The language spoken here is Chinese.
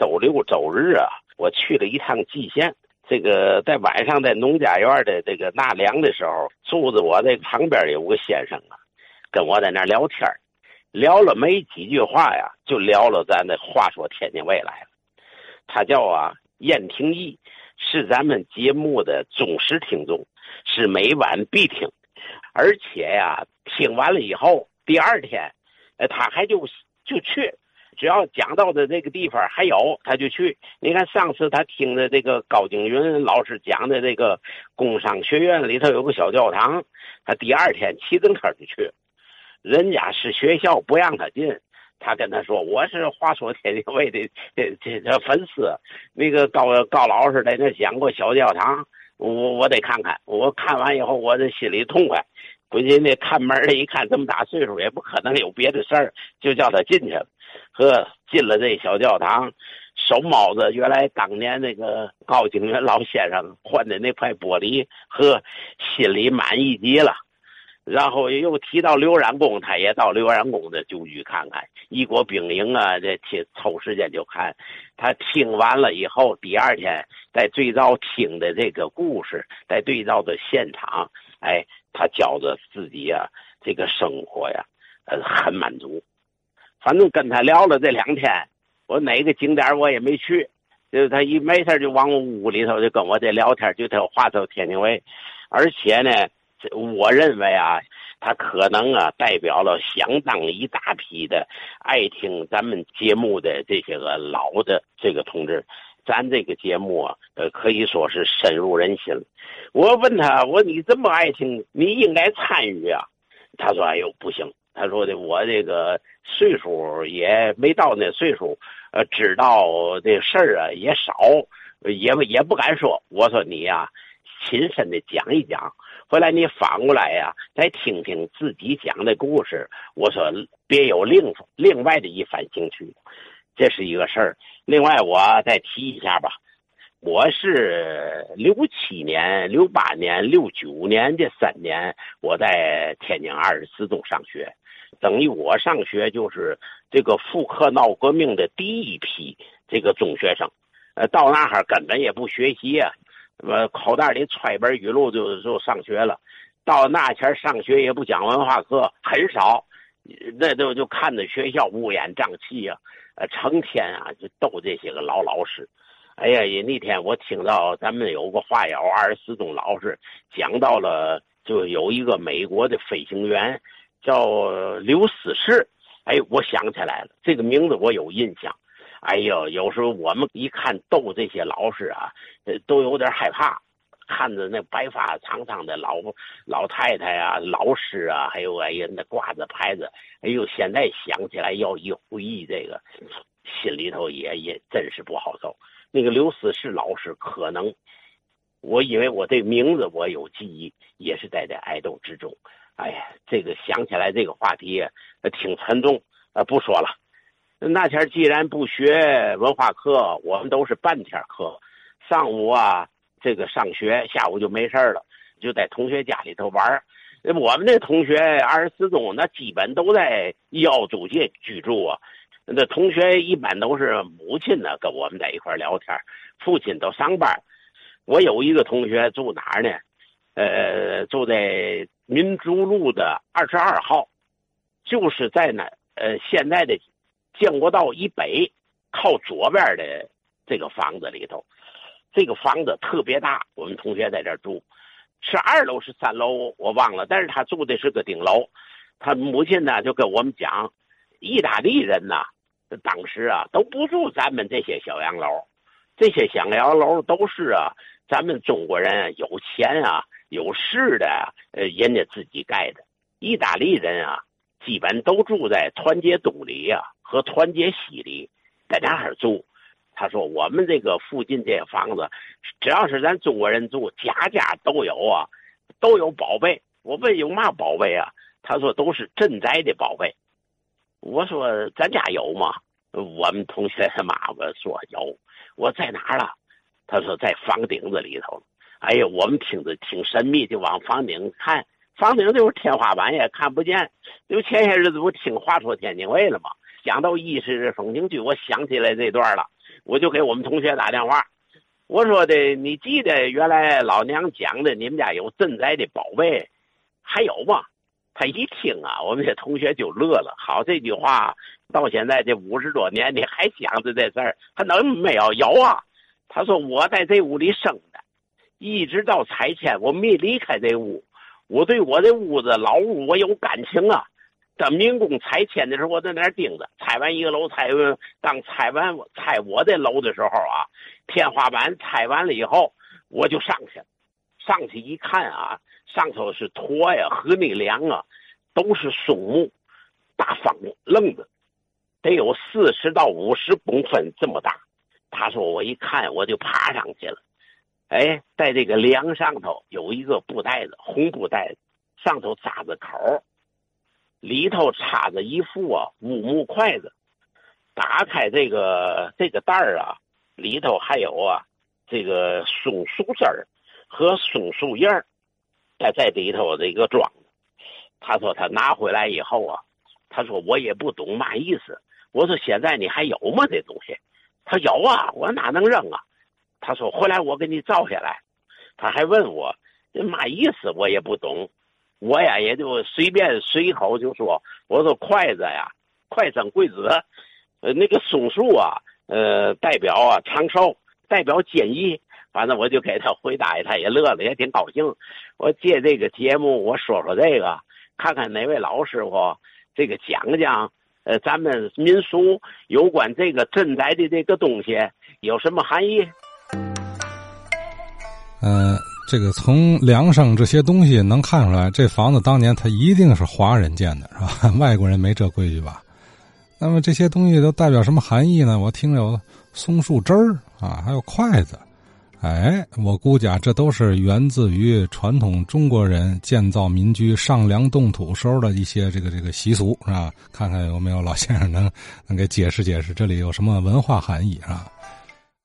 周六周日啊，我去了一趟蓟县。这个在晚上在农家院的这个纳凉的时候，住着我这旁边有个先生啊，跟我在那聊天聊了没几句话呀，就聊了咱的话说天津卫来了。他叫啊燕廷义，是咱们节目的忠实听众，是每晚必听，而且呀，听完了以后，第二天，呃，他还就就去。只要讲到的这个地方还有，他就去。你看上次他听的这个高景云老师讲的这个工商学院里头有个小教堂，他第二天骑自行车就去。人家是学校不让他进，他跟他说：“我是话说天津卫的这这这粉丝，那个高高老师在那讲过小教堂，我我得看看。我看完以后，我这心里痛快。估计那看门的一看这么大岁数，也不可能有别的事儿，就叫他进去了。”呵，进了这小教堂，手猫着原来当年那个高景元老先生换的那块玻璃，呵，心里满意极了。然后又提到刘冉公，他也到刘冉公的旧居看看，一国兵营啊，这听抽时间就看。他听完了以后，第二天再对照听的这个故事，再对照的现场，哎，他觉着自己呀，这个生活呀，呃，很满足。反正跟他聊了这两天，我哪个景点我也没去，就是他一没事就往我屋里头就跟我这聊天，就他话说天津卫，而且呢，我认为啊，他可能啊代表了相当一大批的爱听咱们节目的这些个老的这个同志，咱这个节目啊，呃可以说是深入人心。我问他，我说你这么爱听，你应该参与啊。他说：“哎呦，不行。”他说的我这个岁数也没到那岁数，呃，知道这事儿啊也少，也也不敢说。我说你呀，亲身的讲一讲，回来你反过来呀，再听听自己讲的故事。我说别有另另外的一番兴趣，这是一个事儿。另外我再提一下吧，我是六七年、六八年、六九年这三年，我在天津二十四中上学。等于我上学就是这个复课闹革命的第一批这个中学生，呃，到那哈根本也不学习啊，呃口袋里揣本语录就就上学了。到那前上学也不讲文化课，很少，那都就看着学校乌烟瘴气啊，呃，成天啊就逗这些个老老师。哎呀，也那天我听到咱们有个话友二十四中老师讲到了，就有一个美国的飞行员。叫刘思世，哎，我想起来了，这个名字我有印象。哎呦，有时候我们一看逗这些老师啊，都有点害怕。看着那白发苍苍的老老太太啊，老师啊，还有哎呀那挂着牌子，哎呦，现在想起来要一回忆这个，心里头也也真是不好受。那个刘思世老师，可能我以为我这名字我有记忆，也是在这爱豆之中。哎呀，这个想起来这个话题挺沉重，呃，不说了。那天既然不学文化课，我们都是半天课，上午啊这个上学，下午就没事了，就在同学家里头玩。我们那同学二十四中，那基本都在幺租界居住啊。那同学一般都是母亲呢跟我们在一块聊天，父亲都上班。我有一个同学住哪儿呢？呃，住在。民族路的二十二号，就是在那呃现在的建国道以北靠左边的这个房子里头，这个房子特别大。我们同学在这住，是二楼是三楼我忘了，但是他住的是个顶楼。他母亲呢就跟我们讲，意大利人呐，当时啊都不住咱们这些小洋楼，这些小洋楼都是啊咱们中国人有钱啊。有事的，呃，人家自己盖的。意大利人啊，基本都住在团结东里啊和团结西里，在那儿住。他说：“我们这个附近这房子，只要是咱中国人住，家家都有啊，都有宝贝。”我问有嘛宝贝啊？他说都是镇宅的宝贝。我说咱家有吗？我们同学他妈妈说有。我在哪儿了？他说在房顶子里头。哎呀，我们听着挺神秘，就往房顶看，房顶就是天花板也看不见。就前些日子不听话说天津卫了吗？讲到意式风情剧，我想起来这段了。我就给我们同学打电话，我说的，你记得原来老娘讲的，你们家有镇宅的宝贝，还有吗？他一听啊，我们这同学就乐了。好，这句话到现在这五十多年，你还想着这事儿？他能没有？有啊。他说我在这屋里生，一直到拆迁，我没离开这屋。我对我这屋子老屋我有感情啊。当民工拆迁的时候，我在那儿盯着。拆完一个楼，拆当拆完拆我的楼的时候啊，天花板拆完了以后，我就上去。上去一看啊。上头是驼呀和那梁啊，都是松木，大方愣子，得有四十到五十公分这么大。他说我一看我就爬上去了，哎，在这个梁上头有一个布袋子，红布袋子，上头扎着口，里头插着一副啊乌木筷子。打开这个这个袋儿啊，里头还有啊这个松树枝儿和松树叶儿。在在里头这个装，他说他拿回来以后啊，他说我也不懂嘛意思。我说现在你还有吗这东西？他有啊，我哪能扔啊？他说回来我给你照下来。他还问我这嘛意思，我也不懂。我呀也就随便随口就说，我说筷子呀，快生贵子，呃那个松树啊，呃代表啊长寿，代表坚毅。反正我就给他回答，他也乐了，也挺高兴。我借这个节目，我说说这个，看看哪位老师傅这个讲讲，呃，咱们民俗有关这个镇宅的这个东西有什么含义？呃，这个从梁上这些东西能看出来，这房子当年它一定是华人建的，是吧？外国人没这规矩吧？那么这些东西都代表什么含义呢？我听有松树枝儿啊，还有筷子。哎，我估计啊，这都是源自于传统中国人建造民居、上梁动土时候的一些这个这个习俗，是吧？看看有没有老先生能 能给解释解释，这里有什么文化含义，是吧？